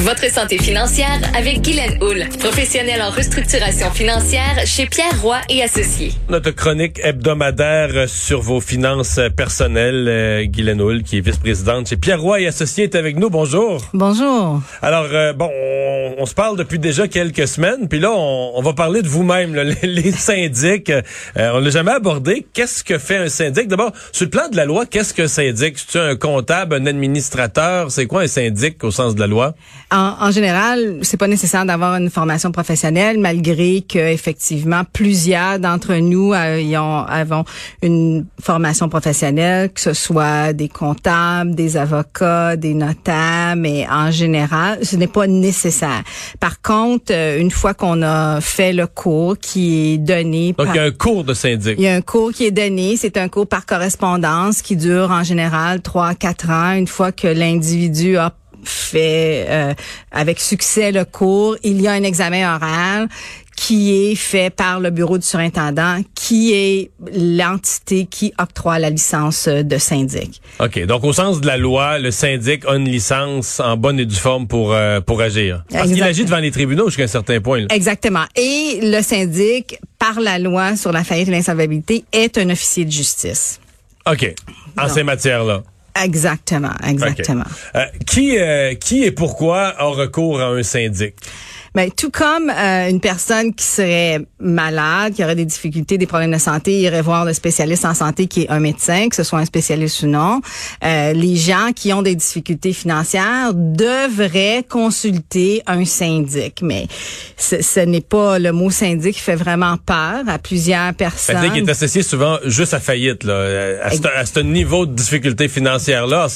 Votre santé financière avec Guylaine Houle, professionnelle en restructuration financière chez Pierre Roy et Associés. Notre chronique hebdomadaire sur vos finances personnelles, euh, Guylaine Houle, qui est vice-présidente chez Pierre Roy et Associés, est avec nous. Bonjour. Bonjour. Alors, euh, bon, on, on, se parle depuis déjà quelques semaines, puis là, on, on, va parler de vous-même, les, les, syndics. Euh, on l'a jamais abordé. Qu'est-ce que fait un syndic? D'abord, sur le plan de la loi, qu'est-ce qu'un syndic? C'est un comptable, un administrateur? C'est quoi un syndic au sens de la loi? En, en général, c'est pas nécessaire d'avoir une formation professionnelle, malgré que effectivement plusieurs d'entre nous ayons, avons une formation professionnelle, que ce soit des comptables, des avocats, des notaires, mais en général, ce n'est pas nécessaire. Par contre, euh, une fois qu'on a fait le cours qui est donné, donc il y a un cours de syndic. Il y a un cours qui est donné, c'est un cours par correspondance qui dure en général trois quatre ans. Une fois que l'individu a fait euh, avec succès le cours. Il y a un examen oral qui est fait par le bureau du surintendant, qui est l'entité qui octroie la licence de syndic. OK. Donc, au sens de la loi, le syndic a une licence en bonne et due forme pour, euh, pour agir. Parce qu'il agit devant les tribunaux jusqu'à un certain point. Là. Exactement. Et le syndic, par la loi sur la faillite et l'insolvabilité, est un officier de justice. OK. En ces matières-là. Exactement, exactement. Okay. Euh, qui, euh, qui et pourquoi a recours à un syndic? Ben, tout comme euh, une personne qui serait malade, qui aurait des difficultés, des problèmes de santé, irait voir le spécialiste en santé qui est un médecin, que ce soit un spécialiste ou non. Euh, les gens qui ont des difficultés financières devraient consulter un syndic. Mais ce, ce n'est pas le mot syndic qui fait vraiment peur à plusieurs personnes. Syndic est associé souvent juste à faillite. Là. À, ce, à ce niveau de difficulté financière-là,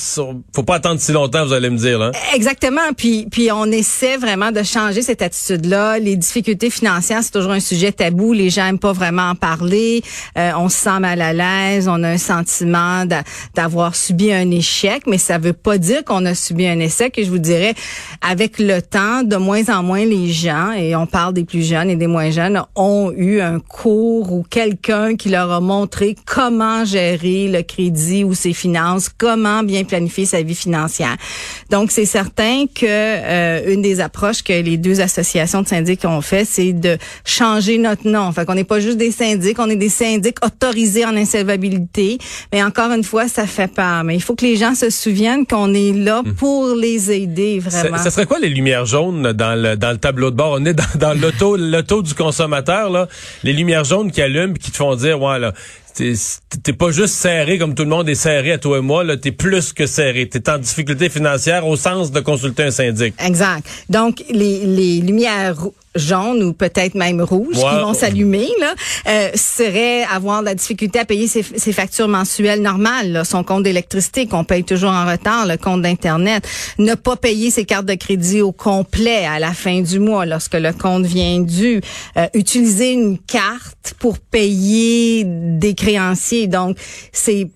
faut pas attendre si longtemps, vous allez me dire. Là. Exactement. Puis, puis on essaie vraiment de changer cette attitude-là. Les difficultés financières, c'est toujours un sujet tabou. Les gens aiment pas vraiment en parler. Euh, on se sent mal à l'aise. On a un sentiment d'avoir subi un échec, mais ça veut pas dire qu'on a subi un échec. Et je vous dirais, avec le temps, de moins en moins les gens, et on parle des plus jeunes et des moins jeunes, ont eu un cours ou quelqu'un qui leur a montré comment gérer le crédit ou ses finances, comment bien planifier sa vie financière. Donc, c'est certain que euh, une des approches que les deux associations de syndics ont fait, c'est de changer notre nom. Fait qu'on n'est pas juste des syndics, on est des syndics autorisés en insolvabilité. Mais encore une fois, ça fait peur. Mais il faut que les gens se souviennent qu'on est là hmm. pour les aider vraiment. Ça, serait quoi les lumières jaunes dans le, dans le tableau de bord? On est dans, dans l'auto, l'auto du consommateur, là. Les lumières jaunes qui allument et qui te font dire, ouais, là, t'es pas juste serré comme tout le monde est serré à toi et moi, là, t'es plus que serré. T'es en difficulté financière au sens de consulter un syndic. Exact. Donc, les, les lumières jaunes ou peut-être même rouges qui vont s'allumer là euh, serait avoir la difficulté à payer ses, ses factures mensuelles normales, là, son compte d'électricité qu'on paye toujours en retard, le compte d'internet, ne pas payer ses cartes de crédit au complet à la fin du mois lorsque le compte vient dû, euh, utiliser une carte pour payer des créanciers. Donc c'est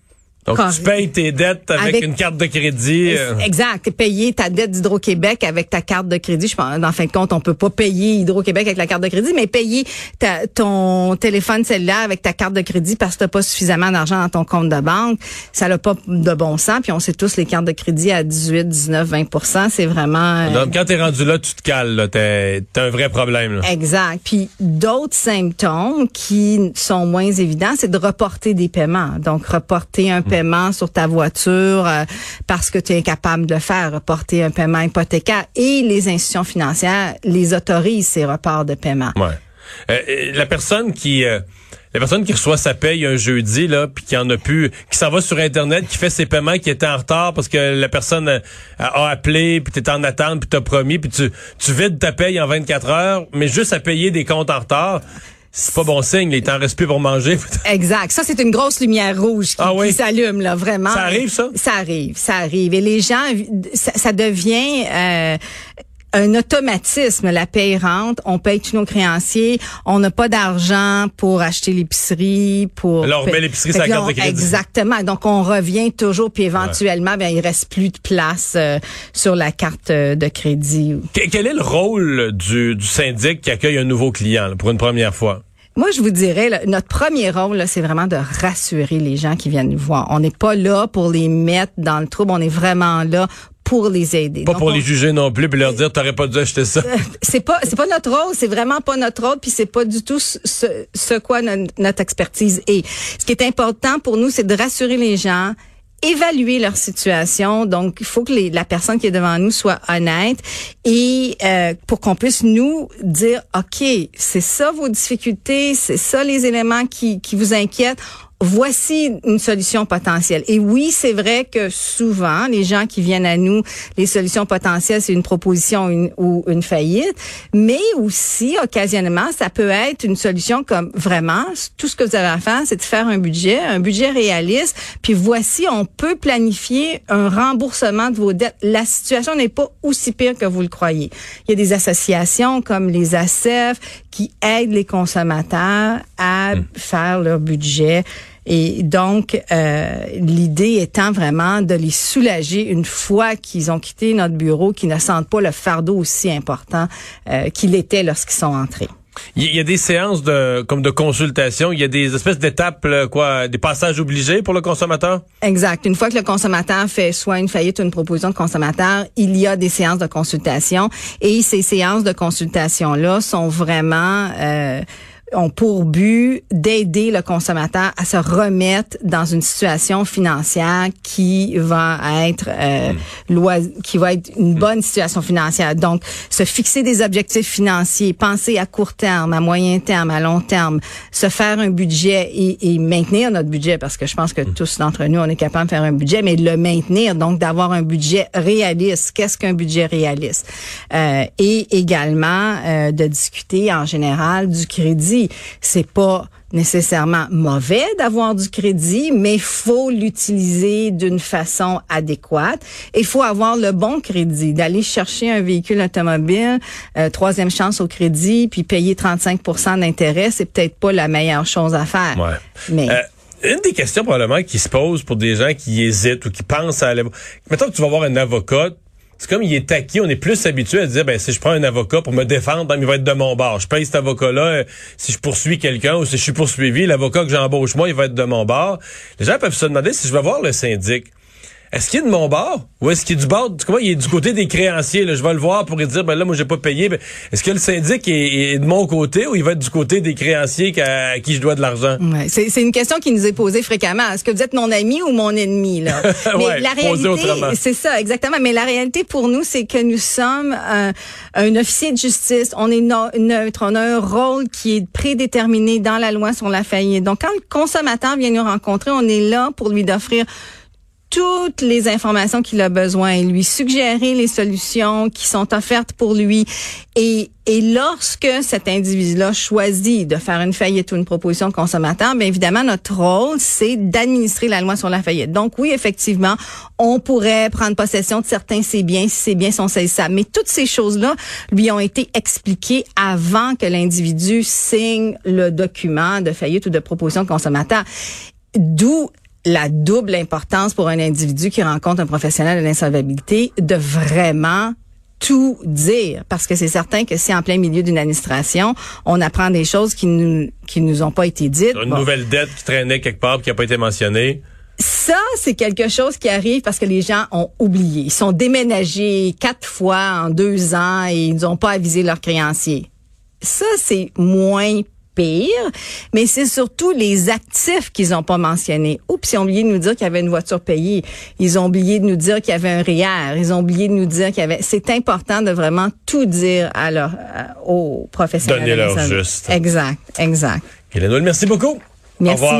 donc, tu payes tes dettes avec, une carte de crédit. Euh. Exact. Payer ta dette d'Hydro-Québec avec ta carte de crédit. Je pense, en fin de compte, on peut pas payer Hydro-Québec avec la carte de crédit, mais payer ta, ton téléphone cellulaire avec ta carte de crédit parce que t'as pas suffisamment d'argent dans ton compte de banque, ça n'a pas de bon sens. Puis on sait tous les cartes de crédit à 18, 19, 20 c'est vraiment... Euh, Donc, quand t'es rendu là, tu te cales. T'as un vrai problème. Là. Exact. Puis d'autres symptômes qui sont moins évidents, c'est de reporter des paiements. Donc, reporter un paiement sur ta voiture euh, parce que tu es incapable de le faire, reporter un paiement hypothécaire. Et les institutions financières les autorisent, ces reports de paiement. Ouais. Euh, la personne qui... Euh, la personne qui reçoit sa paye un jeudi là, puis qui en a pu, qui s'en va sur internet, qui fait ses paiements qui étaient en retard parce que la personne a, a appelé, puis t'es en attente, puis t'as promis, puis tu tu vides ta paye en 24 heures, mais juste à payer des comptes en retard c'est pas bon signe, il t'en reste plus pour manger. exact. Ça, c'est une grosse lumière rouge qui, ah s'allume, là, vraiment. Ça arrive, ça? Ça arrive, ça arrive. Et les gens, ça, devient... Euh, un automatisme. La paye rentre, on paye tous nos créanciers, on n'a pas d'argent pour acheter l'épicerie, pour. Alors on met l'épicerie sur la carte de crédit. Exactement. Donc on revient toujours, puis éventuellement, ben il reste plus de place euh, sur la carte euh, de crédit. Quel est le rôle du, du syndic qui accueille un nouveau client pour une première fois? Moi, je vous dirais, notre premier rôle, c'est vraiment de rassurer les gens qui viennent nous voir. On n'est pas là pour les mettre dans le trouble. On est vraiment là pour les aider. Pas pour les juger non plus, puis leur dire t'aurais pas dû acheter ça. c'est pas c'est pas notre rôle, c'est vraiment pas notre rôle, puis c'est pas du tout ce, ce quoi notre expertise est. Ce qui est important pour nous, c'est de rassurer les gens évaluer leur situation. Donc, il faut que les, la personne qui est devant nous soit honnête et euh, pour qu'on puisse nous dire, OK, c'est ça vos difficultés, c'est ça les éléments qui, qui vous inquiètent voici une solution potentielle. Et oui, c'est vrai que souvent, les gens qui viennent à nous, les solutions potentielles, c'est une proposition ou une faillite, mais aussi, occasionnellement, ça peut être une solution comme vraiment, tout ce que vous avez à faire, c'est de faire un budget, un budget réaliste, puis voici, on peut planifier un remboursement de vos dettes. La situation n'est pas aussi pire que vous le croyez. Il y a des associations comme les ACEF qui aident les consommateurs à hmm. faire leur budget et donc, euh, l'idée étant vraiment de les soulager une fois qu'ils ont quitté notre bureau, qu'ils ne sentent pas le fardeau aussi important euh, qu'il était lorsqu'ils sont entrés. Il y a des séances de comme de consultation, il y a des espèces d'étapes quoi, des passages obligés pour le consommateur? Exact. Une fois que le consommateur fait soit une faillite ou une proposition de consommateur, il y a des séances de consultation et ces séances de consultation là sont vraiment euh, ont pour but d'aider le consommateur à se remettre dans une situation financière qui va être euh, hmm. qui va être une hmm. bonne situation financière. Donc, se fixer des objectifs financiers, penser à court terme, à moyen terme, à long terme, se faire un budget et, et maintenir notre budget, parce que je pense que hmm. tous d'entre nous, on est capable de faire un budget, mais de le maintenir, donc d'avoir un budget réaliste. Qu'est-ce qu'un budget réaliste? Euh, et également euh, de discuter en général du crédit c'est pas nécessairement mauvais d'avoir du crédit, mais faut l'utiliser d'une façon adéquate. Il faut avoir le bon crédit, d'aller chercher un véhicule automobile, euh, troisième chance au crédit, puis payer 35 d'intérêt, c'est peut-être pas la meilleure chose à faire. Mais euh, une des questions probablement qui se pose pour des gens qui hésitent ou qui pensent à aller... Mettons que tu vas voir un avocat, c'est comme il est acquis, on est plus habitué à dire ben si je prends un avocat pour me défendre, ben, il va être de mon bord. Je paye cet avocat-là euh, si je poursuis quelqu'un ou si je suis poursuivi, l'avocat que j'embauche moi, il va être de mon bord. Les gens peuvent se demander si je vais voir le syndic. Est-ce qu'il est de mon bord? Ou est-ce qu'il est du bord comment il est du côté des créanciers là, je vais le voir pour lui dire ben là moi j'ai pas payé. Ben, est-ce que le syndic est, de mon côté ou il va être du côté des créanciers à, qui je dois de l'argent? Ouais, c'est une question qui nous est posée fréquemment. Est-ce que vous êtes mon ami ou mon ennemi là? Mais la réalité c'est ça exactement. Mais la réalité pour nous c'est que nous sommes un, un officier de justice. On est neutre. On a un rôle qui est prédéterminé dans la loi sur la faillite. Donc quand le consommateur vient nous rencontrer on est là pour lui offrir toutes les informations qu'il a besoin et lui suggérer les solutions qui sont offertes pour lui. Et, et lorsque cet individu-là choisit de faire une faillite ou une proposition de consommateur, bien évidemment, notre rôle, c'est d'administrer la loi sur la faillite. Donc oui, effectivement, on pourrait prendre possession de certains ses biens si ces biens sont saisissables. Mais toutes ces choses-là lui ont été expliquées avant que l'individu signe le document de faillite ou de proposition de consommateur. D'où la double importance pour un individu qui rencontre un professionnel de l'insolvabilité de vraiment tout dire parce que c'est certain que si en plein milieu d'une administration, on apprend des choses qui nous qui nous ont pas été dites. Une nouvelle dette qui traînait quelque part qui a pas été mentionnée. Ça, c'est quelque chose qui arrive parce que les gens ont oublié. Ils sont déménagés quatre fois en deux ans et ils n'ont pas avisé leurs créanciers. Ça, c'est moins pire, mais c'est surtout les actifs qu'ils n'ont pas mentionnés. Oups, ils ont oublié de nous dire qu'il y avait une voiture payée. Ils ont oublié de nous dire qu'il y avait un REER. Ils ont oublié de nous dire qu'il y avait... C'est important de vraiment tout dire à leur, aux professionnels. Donner leur juste. Exact, exact. Hélène, merci beaucoup. Merci. Au revoir.